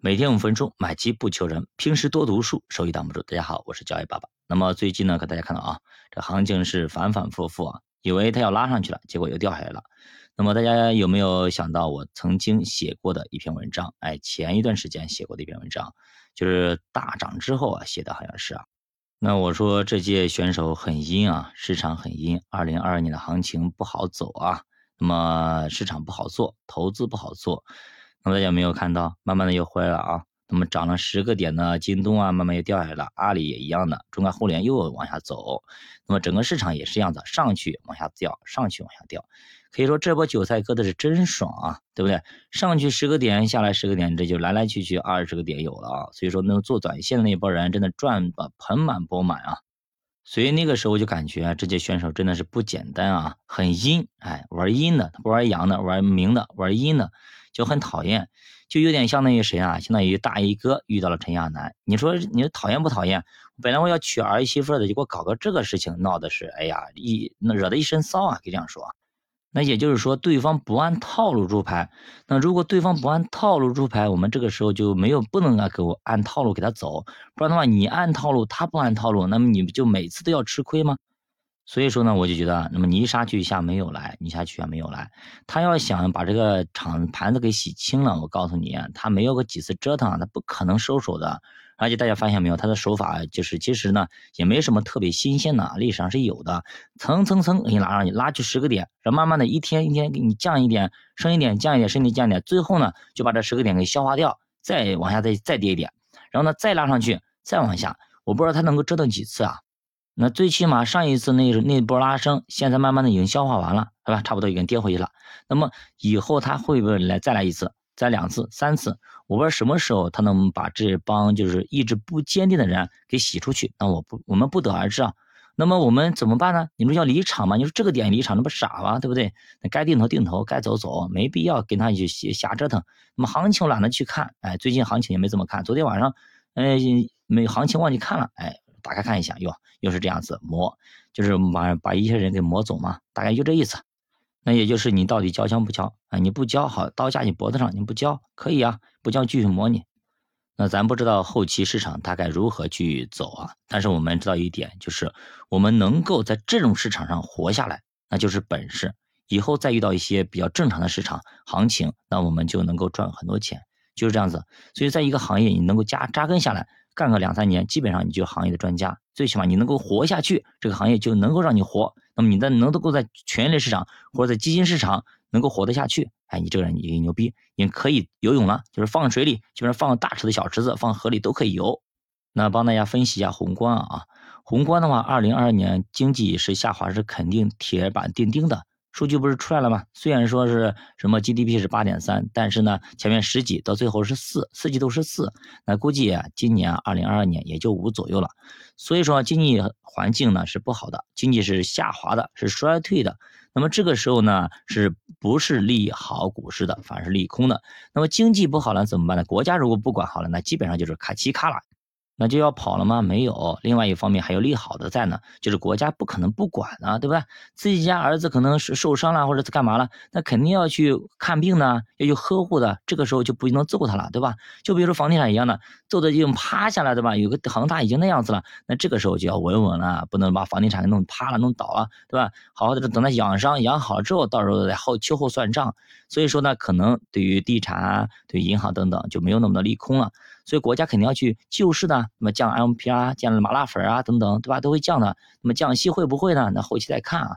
每天五分钟，买基不求人，平时多读书，收益挡不住。大家好，我是交易爸爸。那么最近呢，给大家看到啊，这行情是反反复复啊，以为它要拉上去了，结果又掉下来了。那么大家有没有想到我曾经写过的一篇文章？哎，前一段时间写过的一篇文章，就是大涨之后啊写的，好像是啊。那我说这届选手很阴啊，市场很阴，二零二二年的行情不好走啊，那么市场不好做，投资不好做。那么大家有没有看到，慢慢的又回来了啊？那么涨了十个点的京东啊，慢慢又掉下来了，阿里也一样的，中概互联又往下走。那么整个市场也是这样子，上去往下掉，上去往下掉。可以说这波韭菜割的是真爽啊，对不对？上去十个点，下来十个点，这就来来去去二十个点有了啊。所以说，那做短线的那波人真的赚的盆满钵满啊。所以那个时候就感觉这届选手真的是不简单啊，很阴，哎，玩阴的，不玩阳的，玩明的，玩阴的，就很讨厌，就有点相当于谁啊？相当于大衣哥遇到了陈亚楠。你说你讨厌不讨厌？本来我要娶儿媳妇的，结果搞个这个事情，闹的是，哎呀，一那惹得一身骚啊，可以这样说。那也就是说，对方不按套路出牌。那如果对方不按套路出牌，我们这个时候就没有不能啊给我按套路给他走，不然的话，你按套路，他不按套路，那么你就每次都要吃亏吗？所以说呢，我就觉得，那么你一杀去一下没有来，你下去啊没有来，他要想把这个场盘子给洗清了，我告诉你，他没有个几次折腾，他不可能收手的。而且大家发现没有，他的手法就是其实呢也没什么特别新鲜的，历史上是有的，蹭蹭蹭给你拉上去，拉去十个点，然后慢慢的一天一天给你降一点，升一点，降一点，升一点，降一点，最后呢就把这十个点给消化掉，再往下再再跌一点，然后呢再拉上去，再往下，我不知道他能够折腾几次啊？那最起码上一次那那波拉升，现在慢慢的已经消化完了，是吧？差不多已经跌回去了。那么以后他会不会来再来一次？再两次、三次，我不知道什么时候他能把这帮就是意志不坚定的人给洗出去。那我不，我们不得而知啊。那么我们怎么办呢？你说要离场吗？你说这个点离场，那不傻吗？对不对？那该定投定投，该走走，没必要跟他去瞎折腾。那么行情懒得去看，哎，最近行情也没怎么看。昨天晚上，哎，没行情忘记看了，哎，打开看一下，哟，又是这样子磨，就是把把一些人给磨走嘛，大概就这意思。那也就是你到底交枪不交啊？你不交好，刀架你脖子上，你不交可以啊，不交继续磨你。那咱不知道后期市场大概如何去走啊？但是我们知道一点，就是我们能够在这种市场上活下来，那就是本事。以后再遇到一些比较正常的市场行情，那我们就能够赚很多钱，就是这样子。所以在一个行业，你能够扎扎根下来。干个两三年，基本上你就行业的专家，最起码你能够活下去，这个行业就能够让你活。那么你的能够在权益类市场或者在基金市场能够活得下去，哎，你这个人你牛逼，你可以游泳了，就是放水里，基本上放大池子、小池子，放河里都可以游。那帮大家分析一下宏观啊，宏观的话，二零二二年经济是下滑，是肯定铁板钉钉的。数据不是出来了吗？虽然说是什么 GDP 是八点三，但是呢，前面十几到最后是四，四季度是四，那估计啊，今年二零二二年也就五左右了。所以说经济环境呢是不好的，经济是下滑的，是衰退的。那么这个时候呢，是不是利好股市的，反而是利空的？那么经济不好了怎么办呢？国家如果不管好了，那基本上就是卡齐卡了。那就要跑了吗？没有。另外一方面还有利好的在呢，就是国家不可能不管啊，对吧？自己家儿子可能是受伤了，或者是干嘛了，那肯定要去看病呢，要去呵护的。这个时候就不能揍他了，对吧？就比如说房地产一样的，揍的已经趴下了，对吧？有个恒大已经那样子了，那这个时候就要稳稳了，不能把房地产给弄趴了、弄倒了，对吧？好好的等他养伤养好了之后，到时候再后秋后算账。所以说呢，可能对于地产、对银行等等就没有那么多利空了。所以国家肯定要去救市呢，那么降 MPR、降麻辣粉啊等等，对吧？都会降的。那么降息会不会呢？那后期再看啊。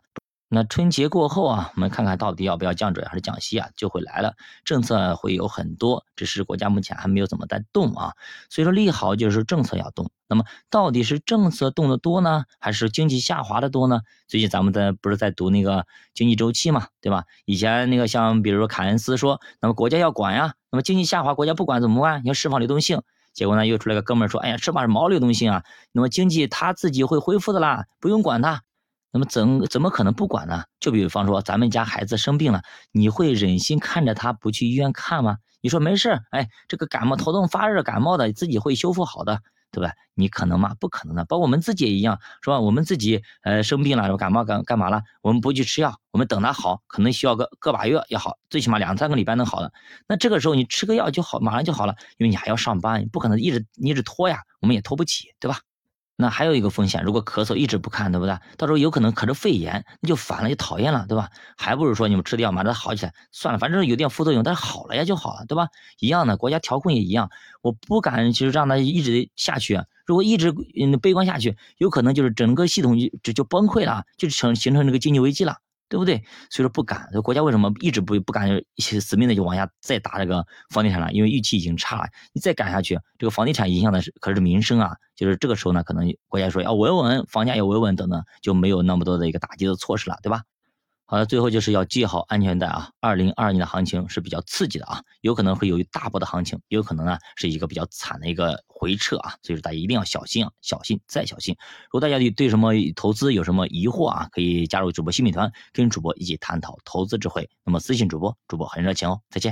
那春节过后啊，我们看看到底要不要降准还是降息啊，就会来了。政策会有很多，只是国家目前还没有怎么在动啊。所以说利好就是政策要动。那么到底是政策动的多呢，还是经济下滑的多呢？最近咱们在不是在读那个经济周期嘛，对吧？以前那个像比如说凯恩斯说，那么国家要管呀，那么经济下滑国家不管怎么办？要释放流动性。结果呢又出来个哥们说，哎呀，释放毛流动性啊，那么经济它自己会恢复的啦，不用管它。那么怎怎么可能不管呢？就比方说咱们家孩子生病了，你会忍心看着他不去医院看吗？你说没事，哎，这个感冒头痛发热感冒的自己会修复好的。对吧？你可能吗？不可能的。包括我们自己也一样，是吧？我们自己呃生病了，感冒干干嘛了？我们不去吃药，我们等他好，可能需要个个把月也好，最起码两三个礼拜能好的。那这个时候你吃个药就好，马上就好了，因为你还要上班，不可能一直一直拖呀，我们也拖不起，对吧？那还有一个风险，如果咳嗽一直不看，对不对？到时候有可能咳着肺炎，那就烦了，就讨厌了，对吧？还不如说你们吃的药马上好起来，算了，反正有点副作用，但是好了呀就好了，对吧？一样的，国家调控也一样，我不敢就是让它一直下去，如果一直嗯悲观下去，有可能就是整个系统就就崩溃了，就成形成这个经济危机了。对不对？所以说不敢，国家为什么一直不不敢死命的就往下再打这个房地产了？因为预期已经差了，你再赶下去，这个房地产影响的是可是民生啊。就是这个时候呢，可能国家说要维稳，房价要维稳等等，就没有那么多的一个打击的措施了，对吧？好了，最后就是要系好安全带啊！二零二二年的行情是比较刺激的啊，有可能会有一大波的行情，也有可能呢是一个比较惨的一个回撤啊，所以说大家一定要小心啊，小心再小心。如果大家对什么投资有什么疑惑啊，可以加入主播新品团，跟主播一起探讨投资智慧。那么私信主播，主播很热情哦，再见。